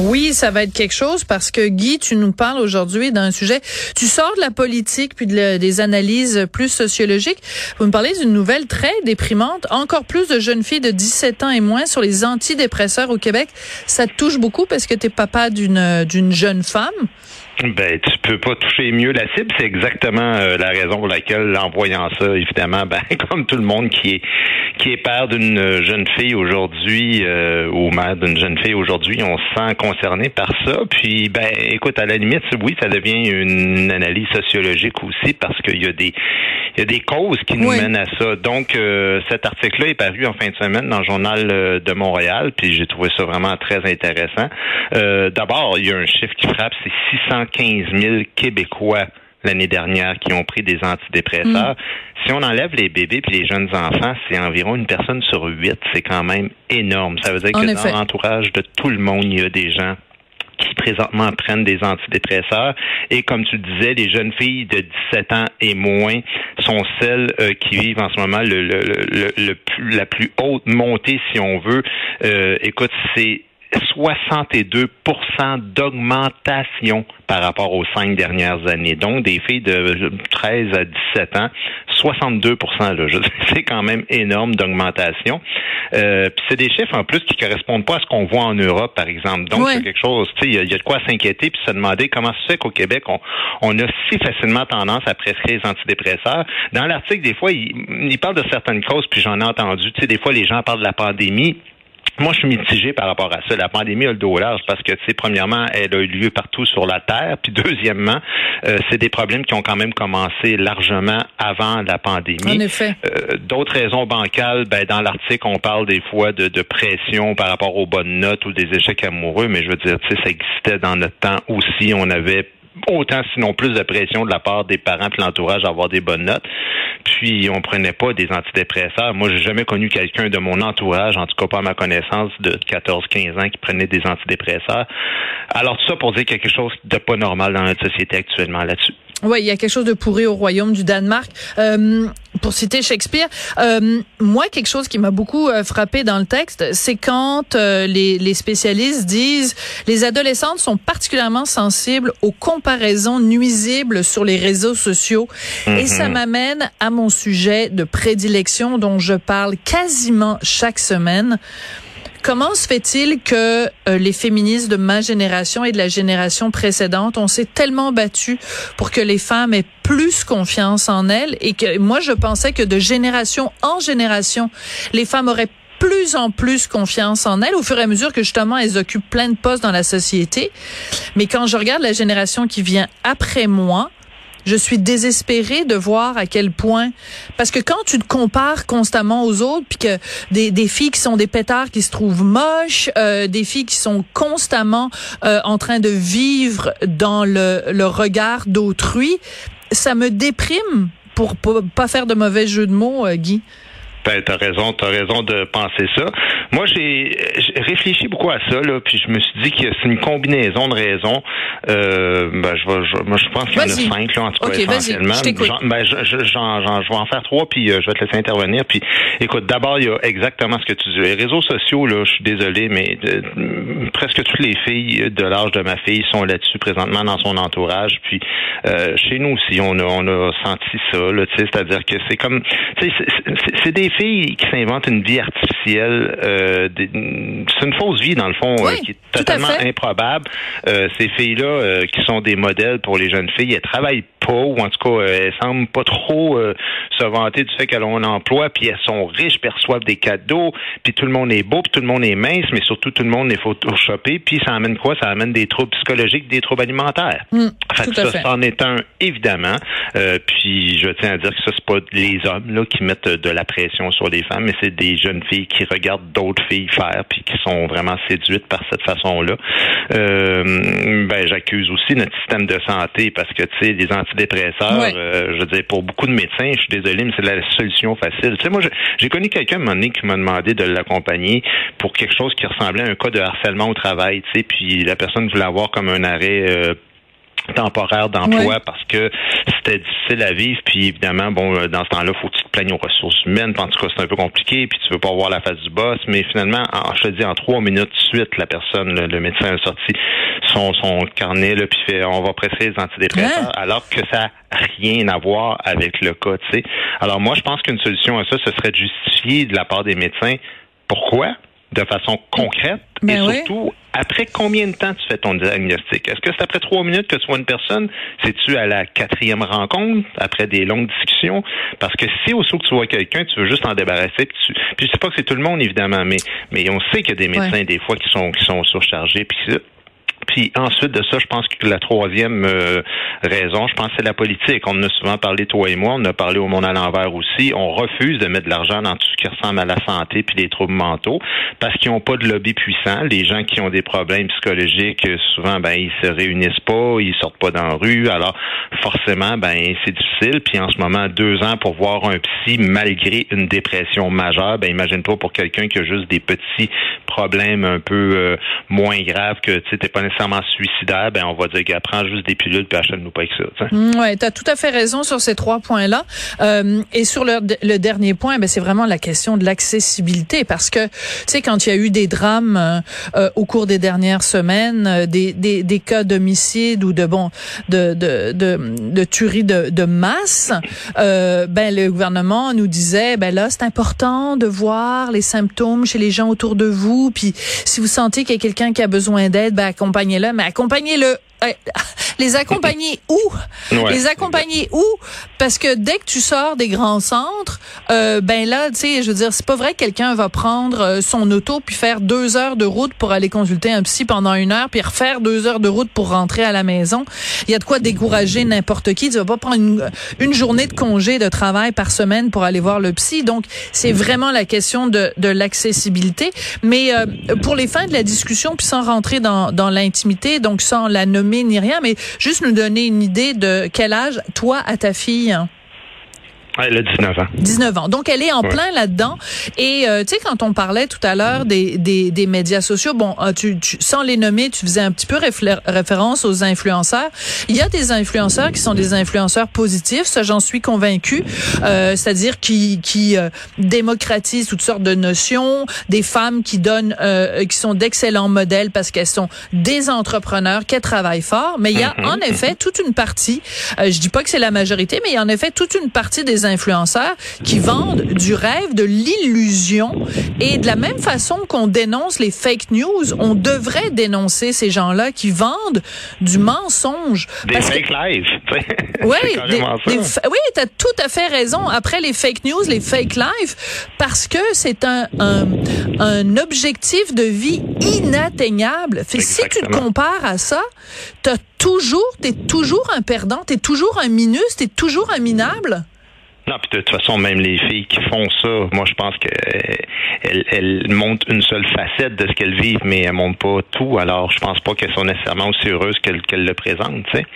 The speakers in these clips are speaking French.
Oui, ça va être quelque chose parce que Guy, tu nous parles aujourd'hui d'un sujet. Tu sors de la politique puis des analyses plus sociologiques. Vous me parlez d'une nouvelle très déprimante. Encore plus de jeunes filles de 17 ans et moins sur les antidépresseurs au Québec. Ça te touche beaucoup parce que tu es papa d'une d'une jeune femme. Ben, tu peux pas toucher mieux la cible. C'est exactement euh, la raison pour laquelle, en voyant ça, évidemment, ben, comme tout le monde qui est qui est père d'une jeune fille aujourd'hui euh, ou mère d'une jeune fille aujourd'hui, on se sent concerné par ça. Puis, ben, écoute, à la limite, oui, ça devient une analyse sociologique aussi parce qu'il y a des il y a des causes qui nous mènent à ça. Donc, euh, cet article-là est paru en fin de semaine dans le journal de Montréal, puis j'ai trouvé ça vraiment très intéressant. D'abord, il y a un chiffre qui frappe, c'est 600 15 000 Québécois l'année dernière qui ont pris des antidépresseurs. Mm. Si on enlève les bébés et les jeunes enfants, c'est environ une personne sur huit. C'est quand même énorme. Ça veut dire que dans l'entourage de tout le monde, il y a des gens qui présentement prennent des antidépresseurs. Et comme tu disais, les jeunes filles de 17 ans et moins sont celles euh, qui vivent en ce moment le, le, le, plus, la plus haute montée, si on veut. Euh, écoute, c'est 62% d'augmentation par rapport aux cinq dernières années. Donc, des filles de 13 à 17 ans, 62% C'est quand même énorme d'augmentation. Euh, puis c'est des chiffres en plus qui correspondent pas à ce qu'on voit en Europe, par exemple. Donc, c'est quelque chose, tu sais, il y, a de quoi s'inquiéter puis se demander comment se fait qu'au Québec, on, on, a si facilement tendance à prescrire les antidépresseurs. Dans l'article, des fois, il, il parle de certaines causes, puis j'en ai entendu. Tu sais, des fois, les gens parlent de la pandémie. Moi, je suis mitigé par rapport à ça. La pandémie a le dos large parce que, tu sais, premièrement, elle a eu lieu partout sur la Terre. Puis, deuxièmement, euh, c'est des problèmes qui ont quand même commencé largement avant la pandémie. En effet. Euh, d'autres raisons bancales, ben, dans l'article, on parle des fois de, de, pression par rapport aux bonnes notes ou des échecs amoureux, mais je veux dire, tu sais, ça existait dans notre temps aussi. On avait autant sinon plus de pression de la part des parents et l'entourage d'avoir des bonnes notes. Puis on prenait pas des antidépresseurs. Moi, j'ai jamais connu quelqu'un de mon entourage, en tout cas pas à ma connaissance, de 14-15 ans qui prenait des antidépresseurs. Alors tout ça pour dire quelque chose de pas normal dans notre société actuellement là-dessus. Oui, il y a quelque chose de pourri au royaume du Danemark. Euh, pour citer Shakespeare, euh, moi, quelque chose qui m'a beaucoup euh, frappé dans le texte, c'est quand les, les, spécialistes disent les adolescentes sont particulièrement sensibles aux comparaisons nuisibles sur les réseaux sociaux. Et ça mhm. m'amène à mon sujet de prédilection dont je parle quasiment chaque semaine. Comment se fait-il que euh, les féministes de ma génération et de la génération précédente, on s'est tellement battu pour que les femmes aient plus confiance en elles et que moi je pensais que de génération en génération, les femmes auraient plus en plus confiance en elles au fur et à mesure que justement elles occupent plein de postes dans la société. Mais quand je regarde la génération qui vient après moi, je suis désespérée de voir à quel point, parce que quand tu te compares constamment aux autres, puis que des, des filles qui sont des pétards qui se trouvent moches, euh, des filles qui sont constamment euh, en train de vivre dans le, le regard d'autrui, ça me déprime pour, pas faire de mauvais jeu de mots, euh, Guy. Ben, t'as raison, t'as raison de penser ça. Moi, j'ai réfléchi beaucoup à ça, là, puis je me suis dit que c'est une combinaison de raisons. Euh, ben, je, vais, je, moi, je pense qu'il y en a cinq, là, en tout cas, essentiellement. Je, ben, je, je, je, vais en faire trois, puis euh, je vais te laisser intervenir. Puis, écoute, d'abord, il y a exactement ce que tu dis. Les réseaux sociaux, là, je suis désolé, mais presque toutes les filles de l'âge de ma fille sont là-dessus présentement dans son entourage. Puis, euh, chez nous aussi, on a, on a senti ça, là, tu sais, c'est-à-dire que c'est comme, tu sais, c'est des filles qui s'inventent une vie artificielle. Euh, c'est une fausse vie, dans le fond, euh, qui est totalement improbable. Euh, ces filles-là, qui sont des modèles pour les jeunes filles, elles travaillent pas, ou en tout cas, elles semblent pas trop se vanter du fait qu'elles ont un emploi, puis elles sont riches, perçoivent des cadeaux, puis tout le monde est beau, puis tout le monde est mince, mais surtout tout le monde est photoshopé, puis ça amène quoi? Ça amène des troubles psychologiques, des troubles alimentaires. Mmh, fait ça, fait. c'en est un, évidemment. puis je tiens à dire que ça, c'est pas les hommes là, qui mettent de la pression sur les femmes, mais c'est des jeunes filles qui regardent d'autres filles faire puis qui sont vraiment séduites par cette façon-là. Euh, ben, j'accuse aussi notre système de santé parce que, tu sais, les antidépresseurs, euh, je veux dire, pour beaucoup de médecins, je suis désolé, mais c'est la solution facile. Tu sais, moi, j'ai connu quelqu'un, un moment donné, qui m'a demandé de l'accompagner pour quelque chose qui ressemblait à un cas de harcèlement au travail, tu sais, puis la personne voulait avoir comme un arrêt euh, temporaire d'emploi parce que c'était difficile à vivre. Puis évidemment, bon, euh, dans ce temps-là, faut que tu te plaignes aux ressources humaines. En tout cas, c'est un peu compliqué. Puis tu veux pas voir la face du boss. Mais finalement, je te dis, en trois minutes suite, la personne, le, médecin a sorti son, son carnet, là, puis fait, on va presser les antidépresseurs, alors que ça n'a rien à voir avec le cas. Tu sais. Alors moi, je pense qu'une solution à ça, ce serait de justifier de la part des médecins. Pourquoi? de façon concrète ben et surtout après combien de temps tu fais ton diagnostic? Est-ce que c'est après trois minutes que tu vois une personne? C'est-tu à la quatrième rencontre, après des longues discussions? Parce que si au que tu vois quelqu'un, tu veux juste en débarrasser, puis, tu... puis je sais pas que c'est tout le monde, évidemment, mais, mais on sait qu'il y a des médecins, des fois, qui sont, qui sont surchargés, puis puis ensuite de ça, je pense que la troisième euh, raison, je pense, c'est la politique. On en a souvent parlé, toi et moi, on a parlé au monde à l'envers aussi. On refuse de mettre de l'argent dans tout ce qui ressemble à la santé puis les troubles mentaux parce qu'ils n'ont pas de lobby puissant. Les gens qui ont des problèmes psychologiques, souvent, ben ils se réunissent pas, ils sortent pas dans la rue. Alors forcément, ben c'est difficile. Puis en ce moment, deux ans pour voir un psy malgré une dépression majeure, ben imagine-toi pour quelqu'un qui a juste des petits problèmes un peu euh, moins graves que tu sais, pas nécessairement suicidaire, ben on va dire qu'elle prend juste des pilules puis achète-nous pas avec ça. Mm, oui, tu as tout à fait raison sur ces trois points-là. Euh, et sur le, le, dernier point, ben c'est vraiment la question de l'accessibilité parce que tu sais quand il y a eu des drames euh, euh, au cours des dernières semaines, des, des, des cas d'homicide ou de bon de de de, de tuerie de, de masse, ben le gouvernement nous disait ben là c'est important de voir les symptômes chez les gens autour de vous puis si vous sentez qu'il y a quelqu'un qui a besoin d'aide, ben accompagnez accompagnez-le, mais accompagnez-le les accompagner où? Les accompagner où? Parce que dès que tu sors des grands centres, euh, ben là, tu sais, je veux dire, c'est pas vrai que quelqu'un va prendre euh, son auto puis faire deux heures de route pour aller consulter un psy pendant une heure puis refaire deux heures de route pour rentrer à la maison. Il y a de quoi décourager n'importe qui. Tu vas pas prendre une, une, journée de congé de travail par semaine pour aller voir le psy. Donc, c'est vraiment la question de, de l'accessibilité. Mais euh, pour les fins de la discussion, puis sans rentrer dans, dans l'intimité, donc sans la nommer ni rien, mais juste nous donner une idée de quel âge toi à ta fille. Elle a 19 ans. 19 ans. Donc, elle est en plein là-dedans. Et, euh, tu sais, quand on parlait tout à l'heure des, des, des, médias sociaux, bon, euh, tu, tu, sans les nommer, tu faisais un petit peu référence aux influenceurs. Il y a des influenceurs qui sont des influenceurs positifs, ça j'en suis convaincue, euh, c'est-à-dire qui, qui euh, démocratisent toutes sortes de notions, des femmes qui donnent, euh, qui sont d'excellents modèles parce qu'elles sont des entrepreneurs, qu'elles travaillent fort. Mais il y a mm-hmm. en effet toute une partie, je dis pas que c'est la majorité, mais il y a en effet toute une partie des influenceurs qui vendent du rêve, de l'illusion. Et de la même façon qu'on dénonce les fake news, on devrait dénoncer ces gens-là qui vendent du mensonge. Des fake lives. oui, oui, tu as tout à fait raison. Après les fake news, les fake lives, parce que c'est un, un, un, objectif de vie inatteignable. Fait, si tu te compares à ça, tu toujours, t'es toujours un perdant, t'es toujours un minus, t'es toujours un minable. Non, puis de toute façon, même les filles qui font ça, moi je pense qu'elles elles montrent une seule facette de ce qu'elles vivent, mais elles montrent pas tout. Alors, je pense pas qu'elles sont nécessairement aussi heureuses qu'elles le présentent. Tu sais.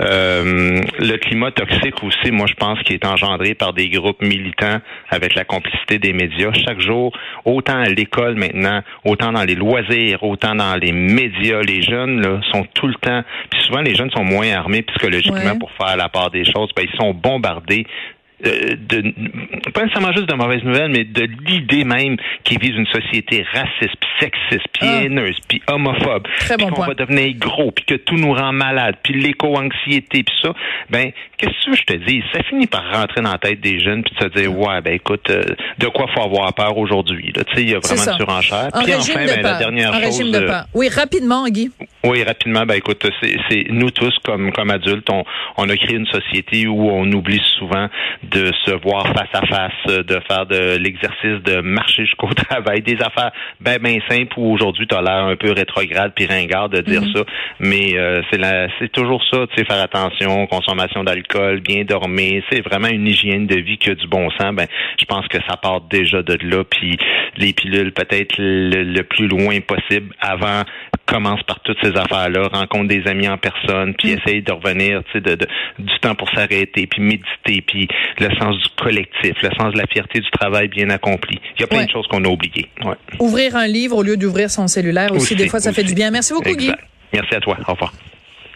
Euh, le climat toxique aussi, moi je pense qu'il est engendré par des groupes militants avec la complicité des médias. Chaque jour, autant à l'école maintenant, autant dans les loisirs, autant dans les médias, les jeunes là, sont tout le temps. Puis souvent, les jeunes sont moins armés psychologiquement pour faire la part des choses. Ben, ils sont bombardés euh, de, pas nécessairement juste de mauvaises nouvelles, mais de l'idée même qui vise une société raciste, puis sexiste, puis ah. haineuse, puis homophobe, puis qu'on va devenir gros, puis que tout nous rend malade, puis l'éco-anxiété, puis ça, ben, qu'est-ce que tu veux je te dis? Ça finit par rentrer dans la tête des jeunes, puis de se dire, ouais, ben écoute, euh, de quoi faut avoir peur aujourd'hui? Tu sais, il y a vraiment une surenchère. Puis enfin, ben, la dernière chose... de Oui, rapidement, Guy. Oui, rapidement, ben écoute, c'est nous tous comme comme adultes, on, on a créé une société où on oublie souvent de se voir face à face, de faire de l'exercice de marcher jusqu'au travail, des affaires ben ben simples où aujourd'hui as l'air un peu rétrograde puis ringard de dire mhm. ça, mais euh, c'est la c'est toujours ça, tu sais faire attention, consommation d'alcool, bien dormir, c'est vraiment une hygiène de vie qui a du bon sens. Ben je pense que ça part déjà de là puis les pilules peut-être le plus loin possible avant commence par toutes ces affaires-là, rencontre des amis en personne, puis mm. essaye de revenir, tu sais, de, du temps pour s'arrêter, puis méditer, puis le sens du collectif, le sens de la fierté du travail bien accompli. Il y a plein de choses qu'on a oubliées. Ouvrir un livre au lieu d'ouvrir son cellulaire aussi, des fois, ça fait du bien. Merci beaucoup, Guy. Merci à toi. Au revoir.